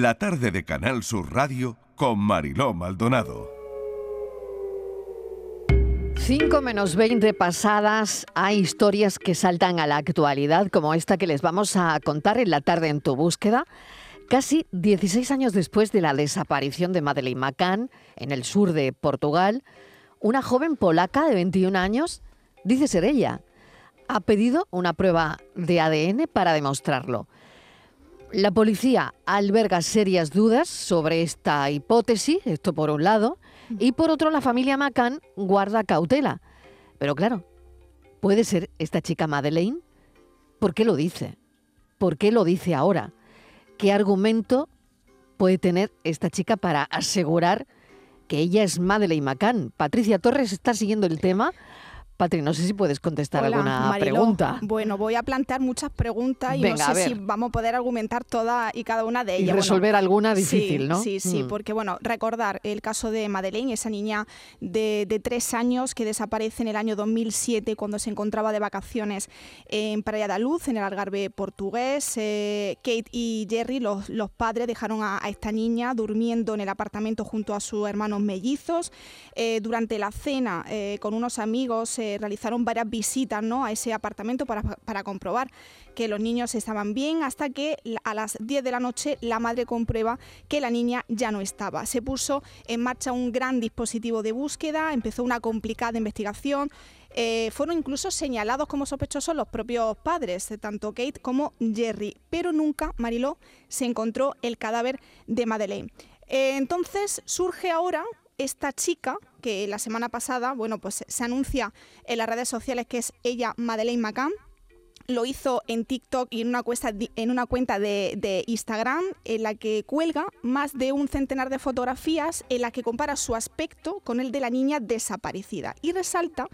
la tarde de Canal Sur Radio con Mariló Maldonado. 5 menos 20 pasadas, hay historias que saltan a la actualidad, como esta que les vamos a contar en la tarde en tu búsqueda. Casi 16 años después de la desaparición de Madeleine McCann en el sur de Portugal, una joven polaca de 21 años, dice ser ella, ha pedido una prueba de ADN para demostrarlo. La policía alberga serias dudas sobre esta hipótesis, esto por un lado, y por otro la familia McCann guarda cautela. Pero claro, ¿puede ser esta chica Madeleine? ¿Por qué lo dice? ¿Por qué lo dice ahora? ¿Qué argumento puede tener esta chica para asegurar que ella es Madeleine McCann? Patricia Torres está siguiendo el tema. Patri, no sé si puedes contestar alguna pregunta. Bueno, voy a plantear muchas preguntas y no sé si vamos a poder argumentar todas y cada una de ellas. Y resolver alguna difícil, ¿no? Sí, sí, mm. porque bueno, recordar el caso de Madeleine, esa niña de, tres años que desaparece en el año 2007 cuando se encontraba de vacaciones en Praia da Luz, en el Algarve portugués. Eh, Kate y Jerry, los, los padres, dejaron a, esta niña durmiendo en el apartamento junto a sus hermanos mellizos. Eh, durante la cena eh, con unos amigos realizaron varias visitas ¿no? a ese apartamento para, para, comprobar que los niños estaban bien, hasta que a las 10 de la noche la madre comprueba que la niña ya no estaba. Se puso en marcha un gran dispositivo de búsqueda, empezó una complicada investigación. Eh, fueron incluso señalados como sospechosos los propios padres, tanto Kate como Jerry, pero nunca, Mariló, se encontró el cadáver de Madeleine. Eh, entonces surge ahora esta chica, que la semana pasada, bueno, pues se anuncia en las redes sociales que es ella Madeleine McCann, lo hizo en TikTok y en una, cuenta, en una cuenta de, de, Instagram en la que cuelga más de un centenar de fotografías en las que compara su aspecto con el de la niña desaparecida. Y resalta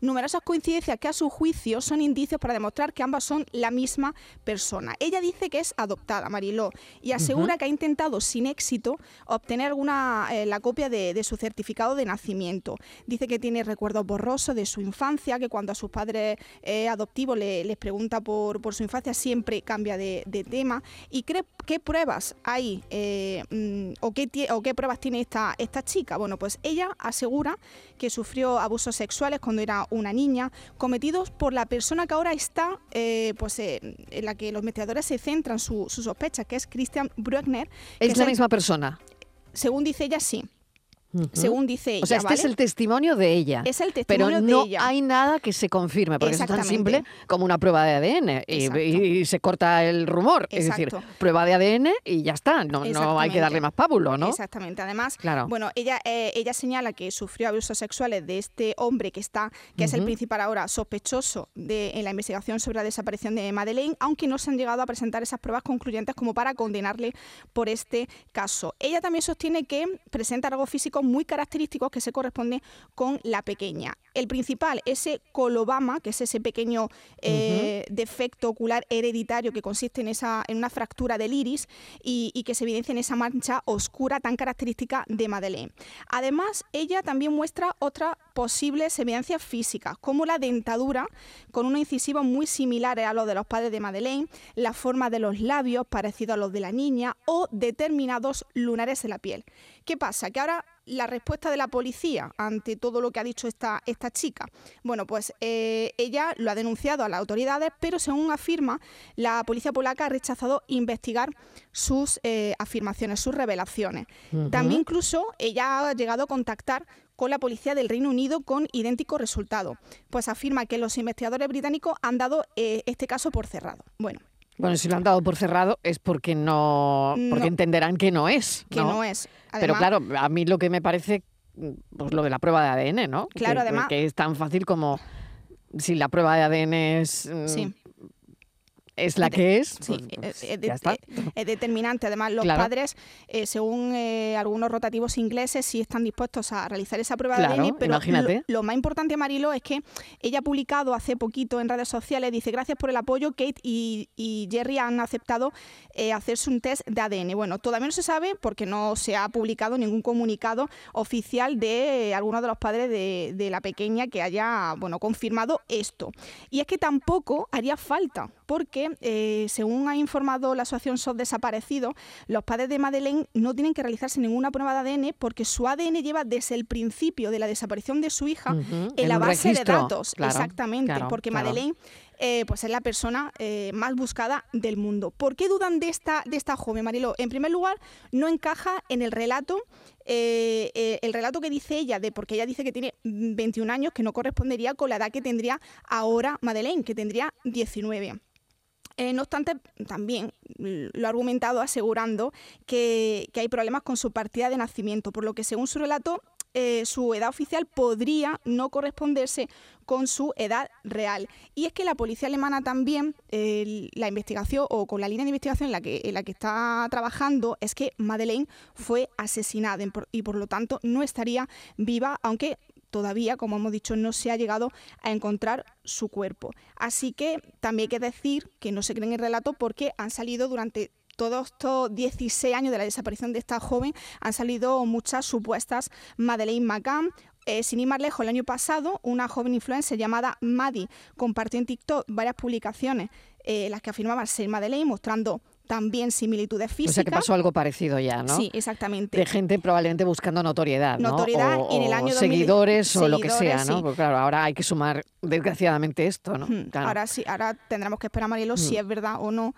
numerosas coincidencias que a su juicio son indicios para demostrar que ambas son la misma persona. Ella dice que es adoptada, Mariló, y asegura que ha intentado sin éxito obtener alguna, eh, la copia de, su certificado de nacimiento. Dice que tiene recuerdos borrosos de su infancia, que cuando a sus padres eh, adoptivos les pregunta por, por, su infancia siempre cambia de, tema. ¿Y cree, qué pruebas hay eh, mm, o, qué, o qué pruebas tiene esta, esta chica? Bueno, pues ella asegura que sufrió abusos sexuales cuando era una niña, cometidos por la persona que ahora está, eh, pues eh, en la que los investigadores se centran su, sospecha, que es Christian Bruckner. ¿Es la misma persona? Según dice ella, sí según dice ella. O sea, este es el testimonio de ella. Es el testimonio pero no hay nada que se confirme, porque es tan simple como una prueba de ADN y, se corta el rumor. Es decir, prueba de ADN y ya está, no, no hay que darle más pábulo, ¿no? Exactamente. Además, claro. bueno, ella, eh, ella señala que sufrió abusos sexuales de este hombre que está, que es el principal ahora sospechoso de, en la investigación sobre la desaparición de Madeleine, aunque no se han llegado a presentar esas pruebas concluyentes como para condenarle por este caso. Ella también sostiene que presenta algo físico muy característicos que se corresponden con la pequeña. El principal, ese colobama, que es ese pequeño eh, defecto ocular hereditario que consiste en, esa, en una fractura del iris y, y, que se evidencia en esa mancha oscura tan característica de Madeleine. Además, ella también muestra otra posibles evidencias físicas, como la dentadura, con una incisiva muy similar a los de los padres de Madeleine, la forma de los labios parecido a los de la niña o determinados lunares en la piel. ¿Qué pasa? Que ahora la respuesta de la policía ante todo lo que ha dicho esta, esta chica. Bueno, pues eh, ella lo ha denunciado a las autoridades, pero según afirma, la policía polaca ha rechazado investigar sus eh, afirmaciones, sus revelaciones. También incluso ella ha llegado a contactar con la policía del Reino Unido con idéntico resultado, pues afirma que los investigadores británicos han dado eh, este caso por cerrado. Bueno, bueno, si lo han dado por cerrado es porque no, porque entenderán que no es. Que no es. Pero claro, a mí lo que me parece, pues lo de la prueba de ADN, ¿no? Claro, que, además. Que es tan fácil como si la prueba de ADN es. Sí es la que es. Sí, pues, pues, es, determinante. Además, los padres, eh, según eh, algunos rotativos ingleses, sí están dispuestos a realizar esa prueba de ADN, pero lo, más importante, Marilo, es que ella ha publicado hace poquito en redes sociales, dice, gracias por el apoyo, Kate y, Jerry han aceptado eh, hacerse un test de ADN. Bueno, todavía no se sabe porque no se ha publicado ningún comunicado oficial de alguno de los padres de, de la pequeña que haya, bueno, confirmado esto. Y es que tampoco haría falta porque, eh, según ha informado la asociación SOS Desaparecidos, los padres de Madeleine no tienen que realizarse ninguna prueba de ADN porque su ADN lleva desde el principio de la desaparición de su hija en la base de datos. Exactamente, porque Madeleine eh, pues es la persona eh, más buscada del mundo. ¿Por qué dudan de esta, de esta joven, Marilo? En primer lugar, no encaja en el relato eh, el relato que dice ella, de porque ella dice que tiene 21 años, que no correspondería con la edad que tendría ahora Madeleine, que tendría 19. No obstante, también lo ha argumentado asegurando que, que, hay problemas con su partida de nacimiento, por lo que según su relato eh, su edad oficial podría no corresponderse con su edad real. Y es que la policía alemana también, la investigación o con la línea de investigación en la, que, en la que está trabajando, es que Madeleine fue asesinada y por lo tanto no estaría viva, aunque todavía, como hemos dicho, no se ha llegado a encontrar su cuerpo. Así que también hay que decir que no se creen el relato porque han salido durante todos estos 16 años de la desaparición de esta joven han salido muchas supuestas Madeleine McCann, eh, sin ir más lejos, el año pasado, una joven influencer llamada Maddie compartió en TikTok varias publicaciones eh, las que afirmaba ser Madeleine, mostrando también similitudes físicas. O sea que pasó algo parecido ya, ¿no? Sí, exactamente. De gente probablemente buscando notoriedad, ¿no? Notoriedad o, en el año seguidores o lo que sea, ¿no? Porque claro, ahora hay que sumar desgraciadamente esto, ¿no? Ahora sí, ahora tendremos que esperar, Marielo, si es verdad o no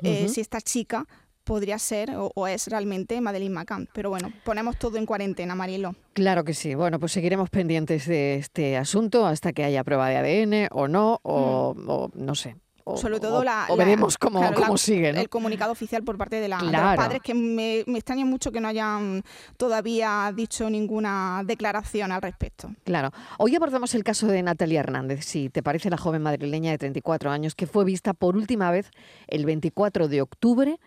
eh, si esta chica podría ser o, es realmente Madeleine McCann. Pero bueno, ponemos todo en cuarentena, Marilo. Claro que sí. Bueno, pues seguiremos pendientes de este asunto hasta que haya prueba de ADN o no, o mm. no sé, sobre todo la, o veremos cómo, cómo sigue, el comunicado oficial por parte de, la, los padres, que me, me, extraña mucho que no hayan todavía dicho ninguna declaración al respecto. Claro. Hoy abordamos el caso de Natalia Hernández, si te parece la joven madrileña de 34 años, que fue vista por última vez el 24 de octubre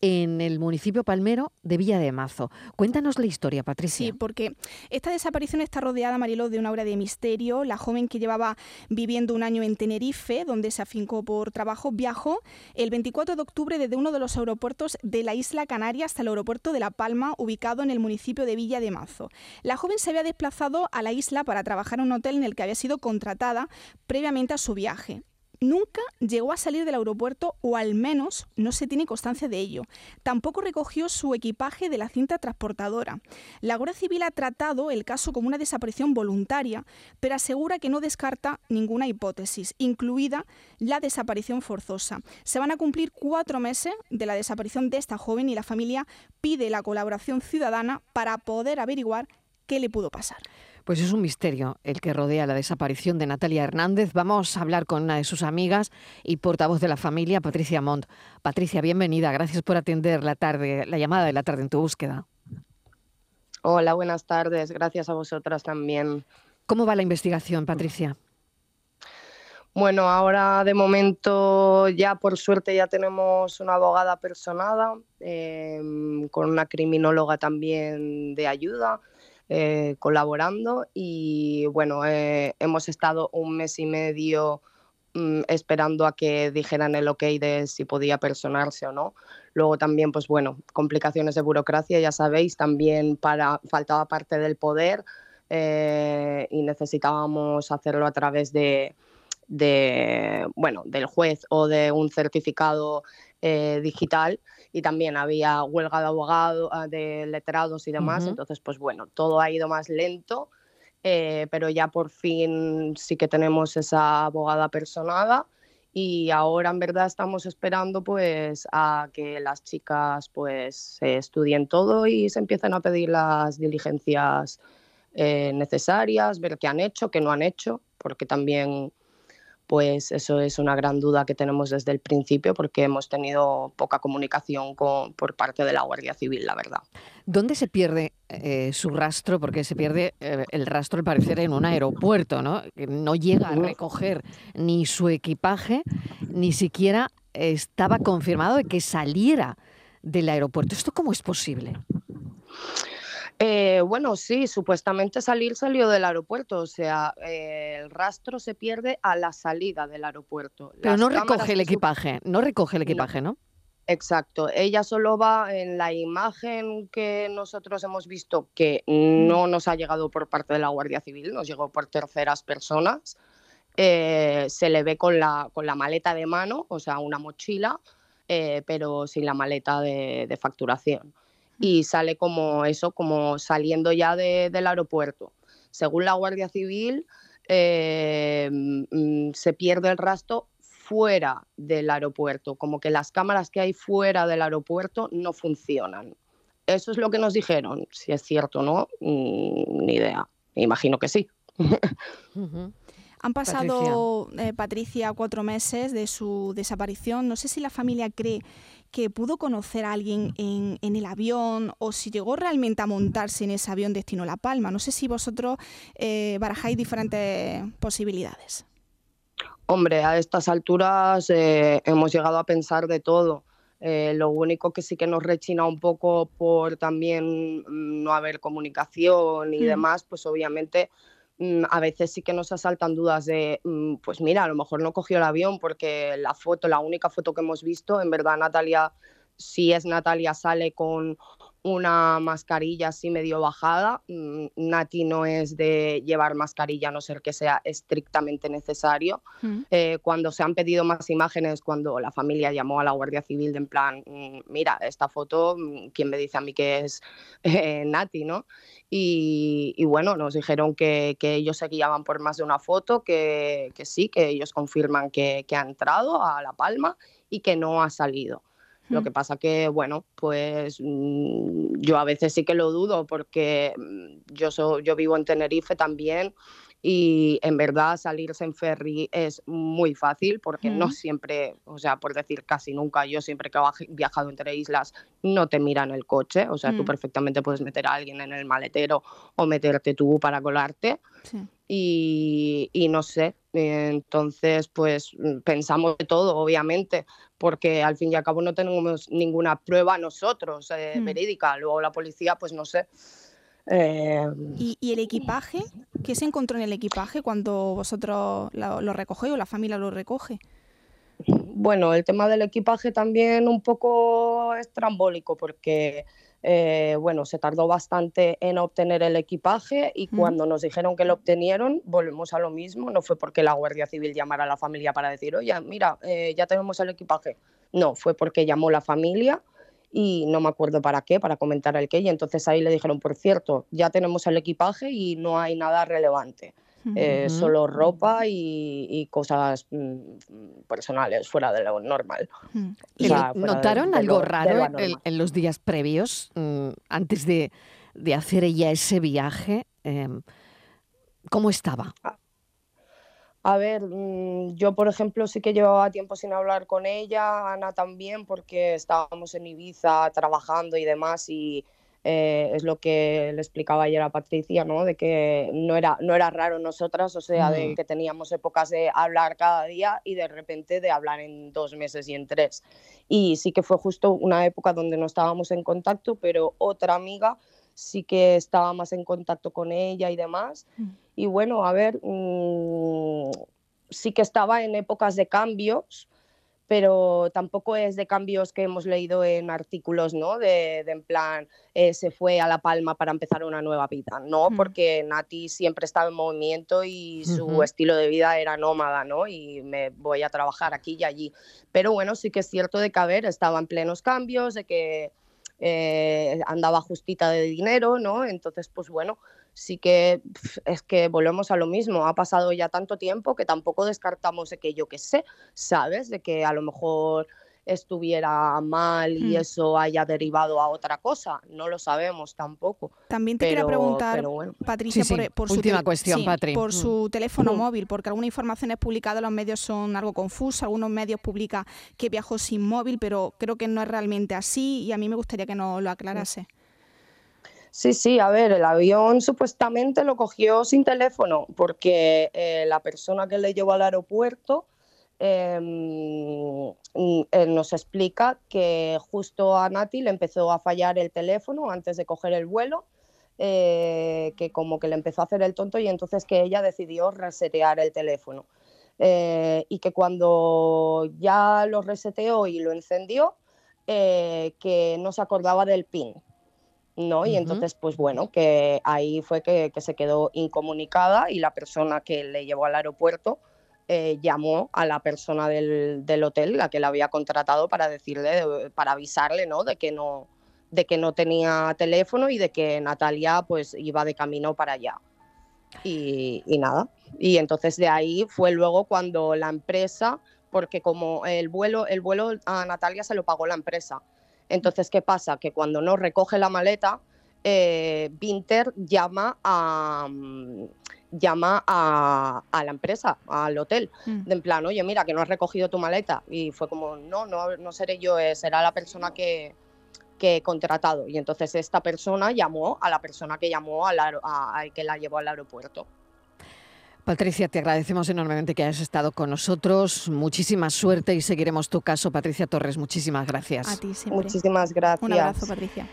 en el municipio palmero de Villa de Mazo. Cuéntanos la historia, Patricia. Sí, porque esta desaparición está rodeada, Marilo, de una obra de misterio. La joven que llevaba viviendo un año en Tenerife, donde se afincó por trabajo, viajó el 24 de octubre desde uno de los aeropuertos de la isla Canaria hasta el aeropuerto de La Palma, ubicado en el municipio de Villa de Mazo. La joven se había desplazado a la isla para trabajar en un hotel en el que había sido contratada previamente a su viaje nunca llegó a salir del aeropuerto o al menos no se tiene constancia de ello. Tampoco recogió su equipaje de la cinta transportadora. La Guardia Civil ha tratado el caso como una desaparición voluntaria, pero asegura que no descarta ninguna hipótesis, incluida la desaparición forzosa. Se van a cumplir cuatro meses de la desaparición de esta joven y la familia pide la colaboración ciudadana para poder averiguar qué le pudo pasar. Pues es un misterio el que rodea la desaparición de Natalia Hernández. Vamos a hablar con una de sus amigas y portavoz de la familia, Patricia Montt. Patricia, bienvenida. Gracias por atender la tarde, la llamada de la tarde en tu búsqueda. Hola, buenas tardes. Gracias a vosotras también. ¿Cómo va la investigación, Patricia? Bueno, ahora de momento ya por suerte ya tenemos una abogada personada em, con una criminóloga también de ayuda eh, colaborando y bueno, eh, hemos estado un mes y medio mm, esperando a que dijeran el ok de si podía personarse o no. Luego también, pues bueno, complicaciones de burocracia, ya sabéis, también para, faltaba parte del poder eh, y necesitábamos hacerlo a través de, de, bueno, del juez o de un certificado digital y también había huelga de abogados, ah, de letrados y demás, entonces pues bueno, todo ha ido más lento, eh, pero ya por fin sí que tenemos esa abogada personada y ahora en verdad estamos esperando pues a que las chicas pues se estudien todo y se empiecen a pedir las diligencias eh, necesarias, ver qué han hecho, qué no han hecho, porque también pues eso es una gran duda que tenemos desde el principio porque hemos tenido poca comunicación con, por parte de la Guardia Civil, la verdad. ¿Dónde se pierde eh, su rastro? Porque se pierde eh, el rastro, al parecer, en un aeropuerto, ¿no? No llega a recoger ni su equipaje, ni siquiera estaba confirmado de que saliera del aeropuerto. ¿Esto cómo es posible? Eh, bueno, sí, supuestamente salir salió del aeropuerto, o sea, eh, el rastro se pierde a la salida del aeropuerto. Pero no recoge el equipaje, no recoge el equipaje, ¿no? Exacto, ella solo va en la imagen que nosotros hemos visto que no nos ha llegado por parte de la Guardia Civil, nos llegó por terceras personas. eh, se le ve con la, con la maleta de mano, o sea, una mochila, eh, pero sin la maleta de, facturación. Y sale como eso, como saliendo ya del aeropuerto. Según la Guardia Civil, mm, se pierde el rastro fuera del aeropuerto, como que las cámaras que hay fuera del aeropuerto no funcionan. Eso es lo que nos dijeron. Si es cierto o no, mm, ni idea. Imagino que sí. Han pasado, eh, Patricia. cuatro meses de su desaparición. No sé si la familia cree que pudo conocer a alguien en, el avión o si llegó realmente a montarse en ese avión destino a La Palma. No sé si vosotros eh, barajáis diferentes posibilidades. Hombre, a estas alturas eh, hemos llegado a pensar de todo. Eh, lo único que sí que nos rechina un poco por también mm, no haber comunicación y mm. demás, pues obviamente mm, a veces sí que nos asaltan dudas de, pues mira, a lo mejor no cogió el avión porque la foto, la única foto que hemos visto, en verdad Natalia, si es Natalia, sale con una mascarilla así medio bajada. Mm, Nati no es de llevar mascarilla a no ser que sea estrictamente necesario. Mm. Eh, cuando se han pedido más imágenes, cuando la familia llamó a la Guardia Civil de en plan, mm, mira, esta foto, ¿quién me dice a mí que es eh, Nati? ¿no? Y, bueno, nos dijeron que, ellos se guiaban por más de una foto, que, sí, que ellos confirman que, que ha entrado a La Palma y que no ha salido. Lo que pasa que, bueno, pues mm, yo a veces sí que lo dudo porque mm, yo, yo vivo en Tenerife también y en verdad salirse en ferry es muy fácil porque no siempre, o sea, por decir casi nunca, yo siempre que he viajado entre islas no te miran el coche, o sea, tú mm. perfectamente puedes meter a alguien en el maletero o meterte tú para colarte. Y, y, no sé, entonces pues pensamos de todo, obviamente, porque al fin y al cabo no tenemos ninguna prueba nosotros eh, mm. verídica. Luego la policía, pues no sé. Eh, ¿Y, el equipaje? ¿Qué se encontró en el equipaje cuando vosotros lo, lo recogéis o la familia lo recoge? Bueno, el tema del equipaje también un poco estrambólico porque eh, bueno, se tardó bastante en obtener el equipaje y cuando nos dijeron que lo obtenieron, volvemos a lo mismo. No fue porque la Guardia Civil llamara a la familia para decir, oye, mira, eh, ya tenemos el equipaje. No, fue porque llamó la familia y no me acuerdo para qué, para comentar el qué. Y entonces ahí le dijeron, por cierto, ya tenemos el equipaje y no hay nada relevante. Eh, solo ropa y, cosas mm, personales fuera de lo normal. ¿Notaron algo raro en, los días previos, mm, antes de, hacer ella ese viaje? Em, ¿Cómo estaba? A ver, mm, yo por ejemplo sí que llevaba tiempo sin hablar con ella, Ana también, porque estábamos en Ibiza trabajando y demás y eh, es lo que le explicaba ayer a Patricia, ¿no? De que no era, no era raro nosotras, o sea, de que teníamos épocas de hablar cada día y de repente de hablar en dos meses y en tres. Y sí que fue justo una época donde no estábamos en contacto, pero otra amiga sí que estaba más en contacto con ella y demás. Mm. Y bueno, a ver, mm, sí que estaba en épocas de cambios, pero tampoco es de cambios que hemos leído en artículos, ¿no? De, en plan, eh, se fue a La Palma para empezar una nueva vida, ¿no? Porque Nati siempre estaba en movimiento y su estilo de vida era nómada, ¿no? Y me voy a trabajar aquí y allí. Pero bueno, sí que es cierto de que, a ver, estaba en plenos cambios, de que eh, andaba justita de dinero, ¿no? Entonces, pues bueno, sí que es que volvemos a lo mismo. Ha pasado ya tanto tiempo que tampoco descartamos de que yo sé, ¿sabes? De que a lo mejor estuviera mal y mm. eso haya derivado a otra cosa. No lo sabemos tampoco. También te quería preguntar, Patricia, por, su cuestión, por su teléfono mm. móvil, porque algunas informaciones publicadas en los medios son algo confusas. Algunos medios publican que viajó sin móvil, pero creo que no es realmente así y a mí me gustaría que nos lo aclarase. Sí, sí, a ver, el avión supuestamente lo cogió sin teléfono porque eh, la persona que le llevó al aeropuerto em, eh, nos explica que justo a Nati le empezó a fallar el teléfono antes de coger el vuelo, eh, que como que le empezó a hacer el tonto y entonces que ella decidió resetear el teléfono. y que cuando ya lo reseteó y lo encendió, que no se acordaba del PIN ¿no? Y entonces, pues bueno, que ahí fue que, se quedó incomunicada y la persona que le llevó al aeropuerto eh, llamó a la persona del, del, hotel, la que la había contratado, para decirle, para avisarle, ¿no? De que no, de que no tenía teléfono y de que Natalia pues iba de camino para allá. Y, y, nada. Y entonces de ahí fue luego cuando la empresa, porque como el vuelo, el vuelo a Natalia se lo pagó la empresa. Entonces, ¿qué pasa? Que cuando no recoge la maleta, eh, Winter llama a, mm, llama a, la empresa, al hotel, mm. de en plan, oye, mira, que no has recogido tu maleta. Y fue como, no, no, no seré yo, eh, será la persona que, que he contratado. Y entonces esta persona llamó a la persona que llamó al a, que la llevó al aeropuerto. Patricia, te agradecemos enormemente que hayas estado con nosotros. Muchísima suerte y seguiremos tu caso. Patricia Torres, muchísimas gracias. A ti Muchísimas gracias. Un abrazo, Patricia.